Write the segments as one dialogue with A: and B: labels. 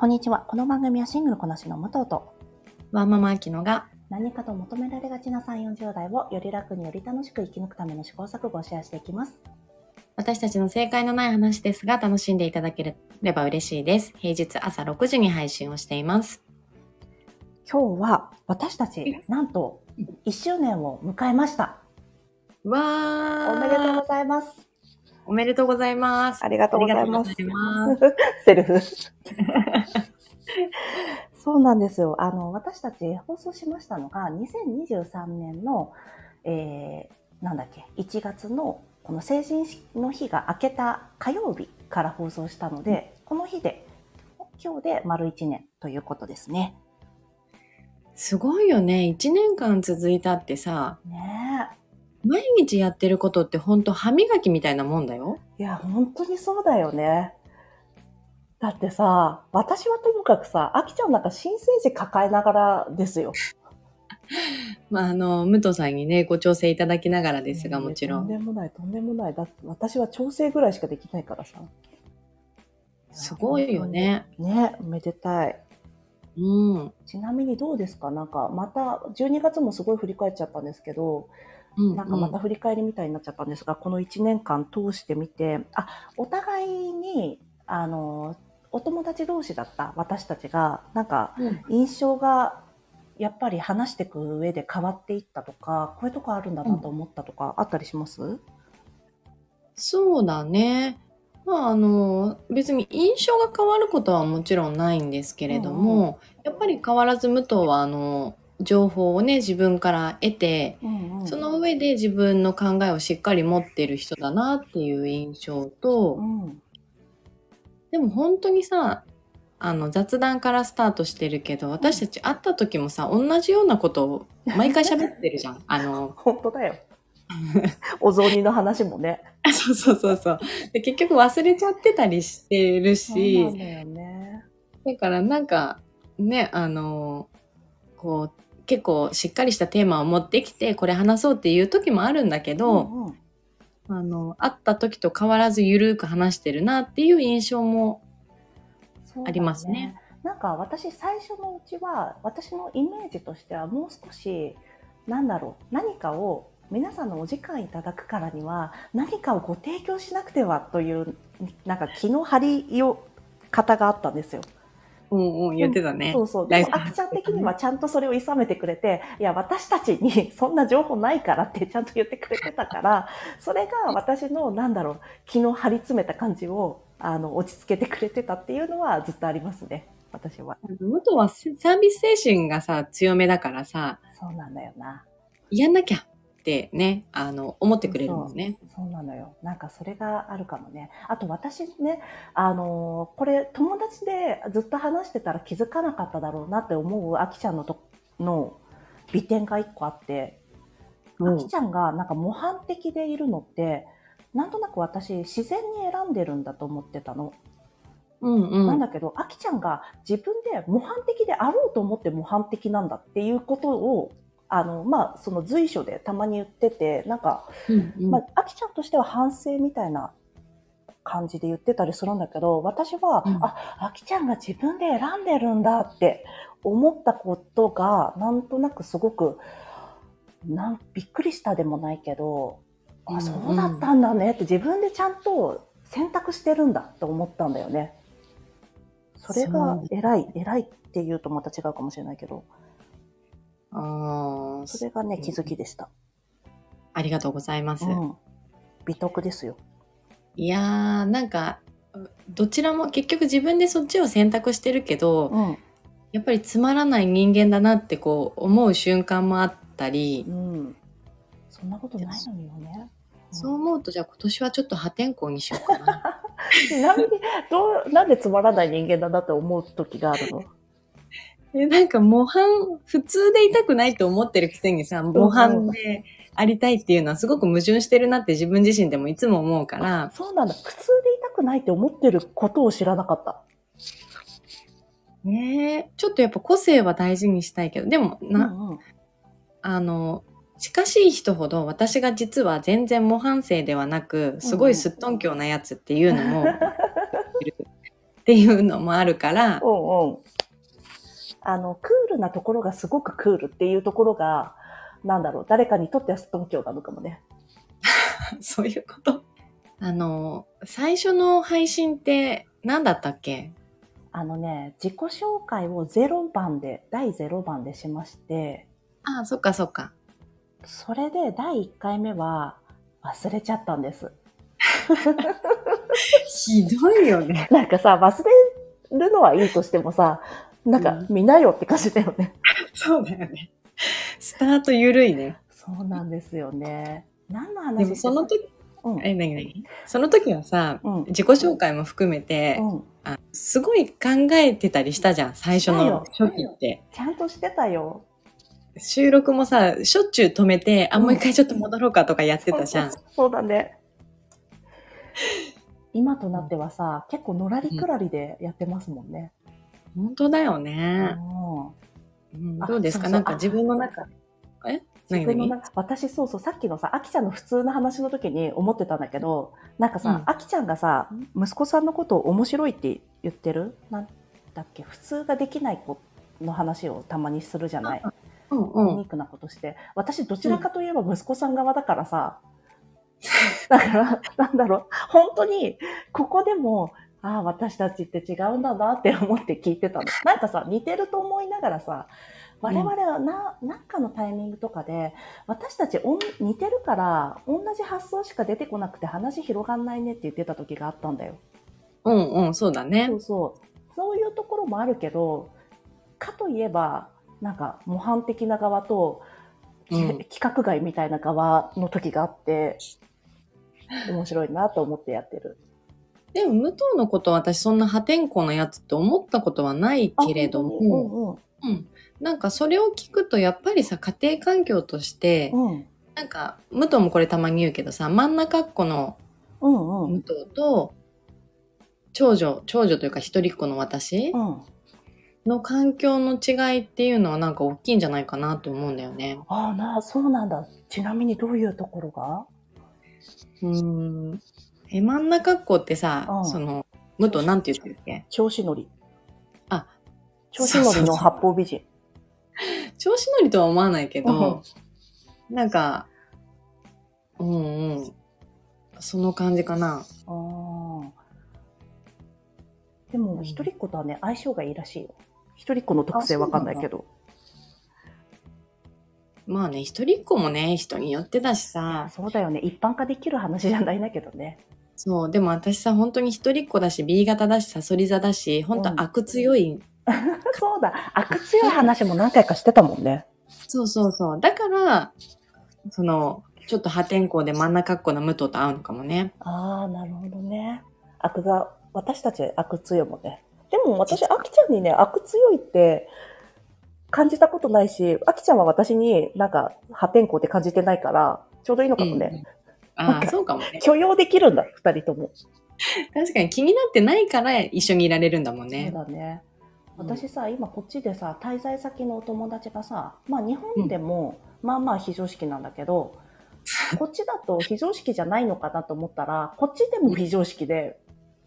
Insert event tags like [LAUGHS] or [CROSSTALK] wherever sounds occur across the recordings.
A: こんにちは。この番組はシングルこなしの武藤と
B: ワーママアキノが
A: 何かと求められがちな3、40代をより楽により楽しく生き抜くための試行錯誤をシェアしていきます。
B: 私たちの正解のない話ですが楽しんでいただければ嬉しいです。平日朝6時に配信をしています。
A: 今日は私たち、なんと1周年を迎えました。
B: わー
A: おめでとうございます。
B: おめでとうございます。
A: ありがとうございます
B: ます。
A: セルフ。[LAUGHS] そうなんですよ。あの、私たち放送しましたのが、2023年の、えー、なんだっけ、1月の、この成人の日が明けた火曜日から放送したので、この日で、今日で丸1年ということですね。
B: すごいよね。1年間続いたってさ、
A: ね
B: 毎日やってることってほんと歯磨きみたいなもんだよ。
A: え。いや、本当にそうだよね。だってさ、私はともかくさ、あきちゃんなんか新生児抱えながらですよ。[LAUGHS]
B: まあ、あの、武藤さんにね、ご調整いただきながらですが、
A: ね
B: もちろん。
A: とんでもない、とんでもない。だって私は調整ぐらいしかできないからさ。
B: すごいよね。
A: ね、おめでたい。
B: うん。
A: ちなみにどうですか？なんか、また、12月もすごい振り返っちゃったんですけど、
B: うん、
A: なんかまた振り返りみたいになっちゃったんですが、この1年間通してみて、あ、お互いに、あの、お友達同士だった私たちが、なんか、
B: うん。
A: 印象が、やっぱり話していく上で変わっていったとか、こういうとこあるんだなと思ったとか、あったりします？
B: そうだね。まあ、あの、別に印象が変わることはもちろんないんですけれども、やっぱり変わらず武藤は、あの、情報をね、自分から得て、
A: うんうん
B: その上で自分の考えをしっかり持ってる人だなっていう印象と、
A: うん
B: でも本当にさ、あの雑談からスタートしてるけど、私たち会った時もさ、同じようなことを毎回喋ってるじゃん。[LAUGHS] あの、
A: 本当だよ。[LAUGHS] お雑煮の話もね。
B: そうそうそうそう。で結局忘れちゃってたりしてるし、
A: だよね。
B: だからなんかねあのこう結構しっかりしたテーマを持ってきてこれ話そうっていう時もあるんだけど、
A: うんうん
B: あの会った時と変わらずゆるく話してるなっていう印象もありますね。
A: なんか私最初のうちは私のイメージとしてはもう少しなんだろう何かを皆さんのお時間いただくからには何かをご提供しなくてはというなんか気の張りよ方があったんですよ。
B: うんうん言ってたね。
A: そうそう。でも、あきちゃん的にはちゃんとそれを諌めてくれて、いや、私たちにそんな情報ないからってちゃんと言ってくれてたから、[LAUGHS] それが私の、なんだろう、気の張り詰めた感じを、あの、落ち着けてくれてたっていうのはずっとありますね。私は。
B: 武藤はサービス精神がさ強めだからさ
A: そうなんだよな。
B: やんなきゃってねあの思ってくれるもんね。
A: そうなのよ。なんかそれがあるかもね。あと私ね、あのーこれ友達でずっと話してたら気づかなかっただろうなって思うあきちゃんのとの美点が一個あって、
B: うん
A: あきちゃんがなんか模範的でいるのって、なんとなく私自然に選んでるんだと思ってたの。
B: うんうん
A: なんだけど、あきちゃんが自分で模範的であろうと思って模範的なんだっていうことを、あの、まあ、その随所でたまに言ってて、なんか、
B: うんうん。
A: まあ、あきちゃんとしては反省みたいな感じで言ってたりするんだけど、私は、
B: うん。
A: あ、あきちゃんが自分で選んでるんだって思ったことが、なんとなくすごく、なんびっくりしたでもないけど、あ、
B: うんうん。
A: そうだったんだねって自分でちゃんと選択してるんだと思ったんだよね。それが偉い、偉いって言うとまた違うかもしれないけど、
B: あー
A: それがね、気づきでした。
B: ありがとうございます。
A: うん。美徳ですよ。
B: いやーなんかどちらも結局自分でそっちを選択してるけど、
A: うん。
B: やっぱりつまらない人間だなってこう思う瞬間もあったり、
A: うん。そんなことないのによね。
B: そう思うとじゃあ今年はちょっと破天荒にしようかな。[LAUGHS]
A: ちなみに、どう、なんでつまらない人間だなって思う時があるの？
B: えなんか模範普通でいたくないと思ってるくせにさ模範でありたいっていうのはすごく矛盾してるなって自分自身でもいつも思うから
A: そうなんだ。普通でいたくないって思ってることを知らなかった。
B: ねえちょっとやっぱ個性は大事にしたいけどでもな、
A: うんうん
B: あの近しい人ほど私が実は全然模範生ではなくすごいすっとんきょうなやつっていうのも [LAUGHS] っていうのもあるから、
A: うんうん。あの、クールなところがすごくクールっていうところが、なんだろう、誰かにとってはストンキョなのかもね。[LAUGHS]
B: そういうこと？あの、最初の配信って何だったっけ？
A: あのね、自己紹介を0番で、第0番でしまして、
B: ああ、そっかそっか。
A: それで第1回目は忘れちゃったんです。[LAUGHS]
B: ひどいよね。[LAUGHS]
A: なんかさ、忘れるのはいいとしてもさ、なんか見なよって感じだよね。[LAUGHS]
B: そうだよね。スタート緩いね。
A: そうなんですよね。何の話
B: でもその時、
A: うん。
B: え、なになにその時はさ、
A: うん。
B: 自己紹介も含めて、
A: うん。
B: あすごい考えてたりしたじゃん、最初の初期って。
A: ちゃんとしてたよ。
B: 収録もさ、しょっちゅう止めて、あ、
A: うん
B: もう一回ちょっと戻ろうかとかやってたじゃん。
A: そうそうだね。今となってはさ、結構のらりくらりでやってますもんね。
B: 本当だよ
A: う
B: ね。
A: ん。
B: うん
A: あ
B: どうですか？なんか自分の中。え？
A: 自分のな私そうそう。さっきのさあきちゃんの普通の話の時に思ってたんだけどなんかさ、
B: うん。
A: あきちゃんがさ息子さんのことを面白いって言ってる？なんだっけ？普通ができない子の話をたまにするじゃない、
B: うん
A: ユ
B: うん。
A: ニークなことして。私どちらかといえば息子さん側だからさ、だからなんだろう。本当にここでもああ私たちって違うんだなって思って聞いてたの [LAUGHS] なんかさ似てると思いながらさ我々はな、なんかのタイミングとかで私たちおん似てるから同じ発想しか出てこなくて話広がんないねって言ってた時があったんだよ。
B: うんうん、そうだね
A: そ。うそう。そういうところもあるけど、かといえば、なんか模範的な側と、き
B: うん
A: 規格外みたいな側の時があって、面白いなと思ってやってる。
B: でも、武藤のことは私そんな破天荒なやつって思ったことはないけれども、うん。なんかそれを聞くとやっぱりさ、家庭環境として、
A: うんうん。
B: なんか、武藤もこれたまに言うけどさ、真ん中っ子の
A: うんうん。
B: 武藤と、長女、長女というか一人っ子の私
A: うん。
B: の環境の違いっていうのはなんか大きいんじゃないかなと思うんだよね。
A: ああ、な、そうなんだ。ちなみにどういうところが？
B: うーん。え、真ん中っ子ってさ、
A: うん
B: その、武藤なんて言ってるっけ？
A: 調子乗り。
B: あ、
A: 調子乗りの八方美人。
B: 調子乗りとは思わないけど、なんか、うんうん。その感じかな。
A: ああ。でも、一人っ子とはね、相性がいいらしいよ。一人っ子の特性わかんないけど。
B: まあね、一人っ子もね、人によってだしさ、
A: そうだよね。一般化できる話じゃないんだけどね。
B: そう、でも私さ、本当に一人っ子だし、B 型だし、サソリ座だし、本当
A: うん
B: 悪強い。[LAUGHS]
A: そうだ。悪強い話も何回かしてたもんね。
B: そうそうそう。だから、その、ちょっと破天荒で真ん中っ子の武藤と合うのかもね。
A: ああ、なるほどね。悪が、私たち悪強いもんね。でも私、あきちゃんにね、悪強いって感じたことないし、あきちゃんは私になんか破天荒って感じてないから、ちょうどいいのかもね。
B: あそうかもね。
A: 許容できるんだ、二人とも。
B: 確かに気になってないから一緒にいられるんだもん
A: そう
B: ね。
A: だね。
B: うん
A: 私さ、今こっちでさ、滞在先のお友達がさ、まあ日本でも、まあまあ非常識なんだけど、[LAUGHS] こっちだと非常識じゃないのかなと思ったら、こっちでも非常識で、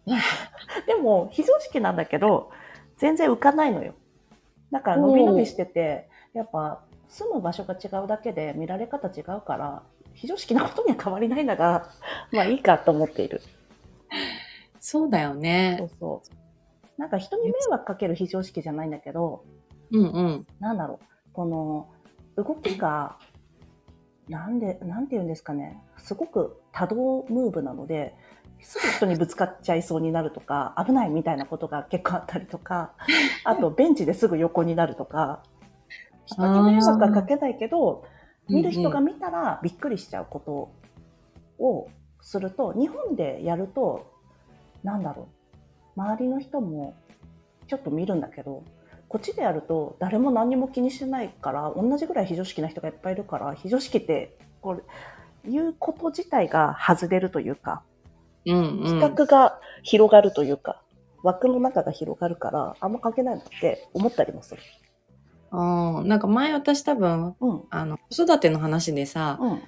A: [LAUGHS] でも非常識なんだけど、全然浮かないのよ。だから伸び伸びしてて、やっぱ住む場所が違うだけで見られ方違うから、非常識なことには変わりないんだが、[LAUGHS] まあいいかと思っている。
B: そうだよ
A: そ
B: ね
A: う。そう。なんか人に迷惑かける非常識じゃないんだけど、
B: うんうん。
A: なんだろう、この動きが、なんで、なんて言うんですかね、すごく多動ムーブなので、すぐ人にぶつかっちゃいそうになるとか、危ないみたいなことが結構あったりとか、あとベンチですぐ横になるとか、人に迷惑はかけないけど、見る人が見たらびっくりしちゃうことをすると、日本でやると、なんだろう、周りの人もちょっと見るんだけど、こっちでやると誰も何にも気にしてないから、同じぐらい非常識な人がいっぱいいるから、非常識って、これ、いうこと自体が外れるというか、
B: うんうん。
A: 企画が広がるというか、枠の中が広がるから、あんま関係ないなって思ったりもする。
B: ああ、なんか前私多分、
A: うん。
B: あの、子育ての話でさ、
A: うん。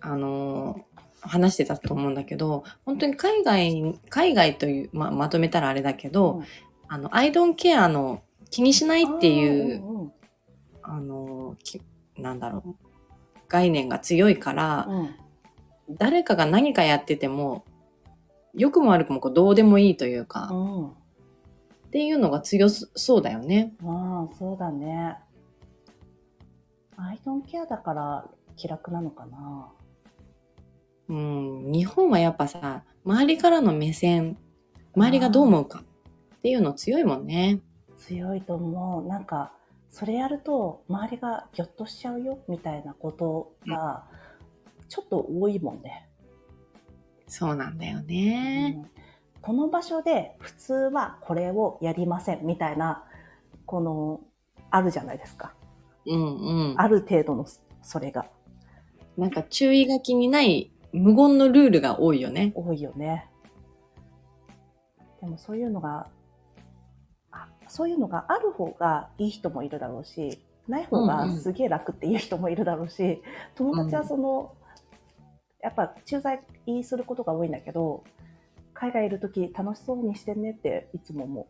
B: あのー、話してたと思うんだけど、本当に海外、海外という、ままとめたらあれだけど、
A: うん。
B: あの、アイドンケアの気にしないっていう、
A: うんうん。
B: あの、きなんだろう、概念が強いから、
A: うん。
B: 誰かが何かやってても、良くも悪くもこうどうでもいいというか、
A: うん
B: っていうのが強そうだよね。
A: ああ、そうだね。アイドンケアだから気楽なのかな。
B: うん、日本はやっぱさ、周りからの目線、周りがどう思うかっていうの強いもんね。
A: 強いと思う。なんか、それやると周りがギョッとしちゃうよみたいなことがちょっと多いもんね。
B: そうなんだよね。
A: うんこの場所で普通はこれをやりませんみたいな、この、あるじゃないですか。
B: うんうん。
A: ある程度のそれが
B: なんか注意書きにない無言のルールが多いよね。
A: 多いよね。でもそういうのが、あそういうのがある方がいい人もいるだろうし、ない方がすげえ楽っていう人もいるだろうし、友達はその、やっぱ駐在することが多いんだけど、海外いるとき楽しそうにしてねっていつも思う。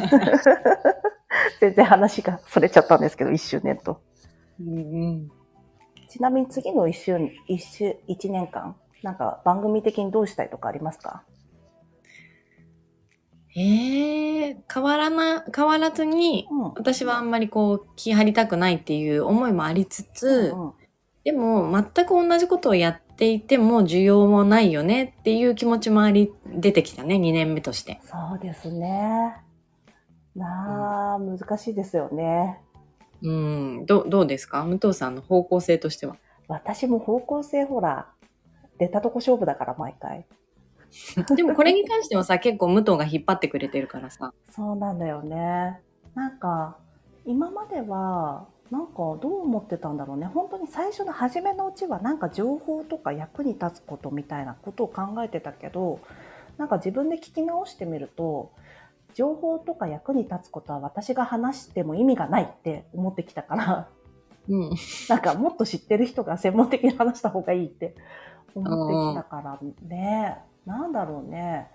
A: [LAUGHS] 全然話がそれちゃったんですけど、一周年と。
B: うんうん。
A: ちなみに次の一周、一周、一年間、なんか番組的にどうしたいとかありますか？
B: ええ変わらな、変わらずに、
A: うん。
B: 私はあんまりこう気張りたくないっていう思いもありつつ、
A: うん
B: でも全く同じことをやっていても需要もないよねっていう気持ちもあり、出てきたね、2年目として。
A: そうですね。なあ、難しいですよね。
B: うん、どどうですか？武藤さんの方向性としては。
A: 私も方向性ほら、出たとこ勝負だから毎回。[LAUGHS]
B: でもこれに関してはさ、結構武藤が引っ張ってくれてるからさ。
A: そうなんだよね。なんか、今までは、なんかどう思ってたんだろうね。本当に最初の初めのうちはなんか情報とか役に立つことみたいなことを考えてたけど、なんか自分で聞き直してみると、情報とか役に立つことは私が話しても意味がないって思ってきたから、
B: うん。
A: なんかもっと知ってる人が専門的に話した方がいいって思ってきたからね。なんだろうね。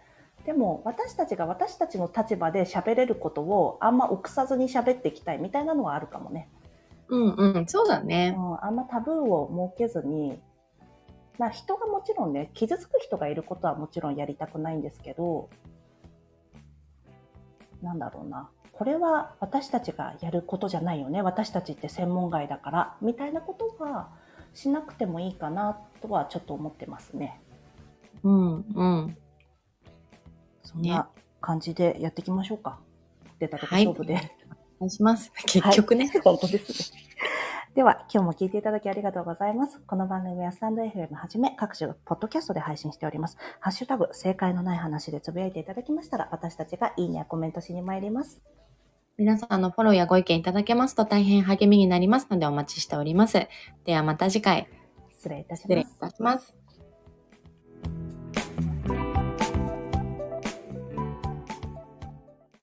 A: でも私たちが私たちの立場で喋れることをあんま臆さずに喋っていきたいみたいなのはあるかもね。
B: うんうん、そうだ
A: う
B: ね。
A: ん、あんまタブーを設けずに、まあ人がもちろんね、傷つく人がいることはもちろんやりたくないんですけど、なんだろうな。これは私たちがやることじゃないよね。私たちって専門外だから、みたいなことはしなくてもいいかなとはちょっと思ってますね。
B: うんうん。
A: そんな感じでやっていきましょうか。出たとこ勝負で。
B: お願いします。結局ね。
A: 本当ですね。では、今日も聞いていただきありがとうございます。この番組はスタンド FM はじめ各種ポッドキャストで配信しております。ハッシュタグ、正解のない話でつぶやいていただきましたら、私たちがいいねやコメントしに参ります。
B: 皆さんのフォローやご意見いただけますと大変励みになりますのでお待ちしております。ではまた次回、
A: 失礼いたし
B: 失礼い
A: ます。
B: たします。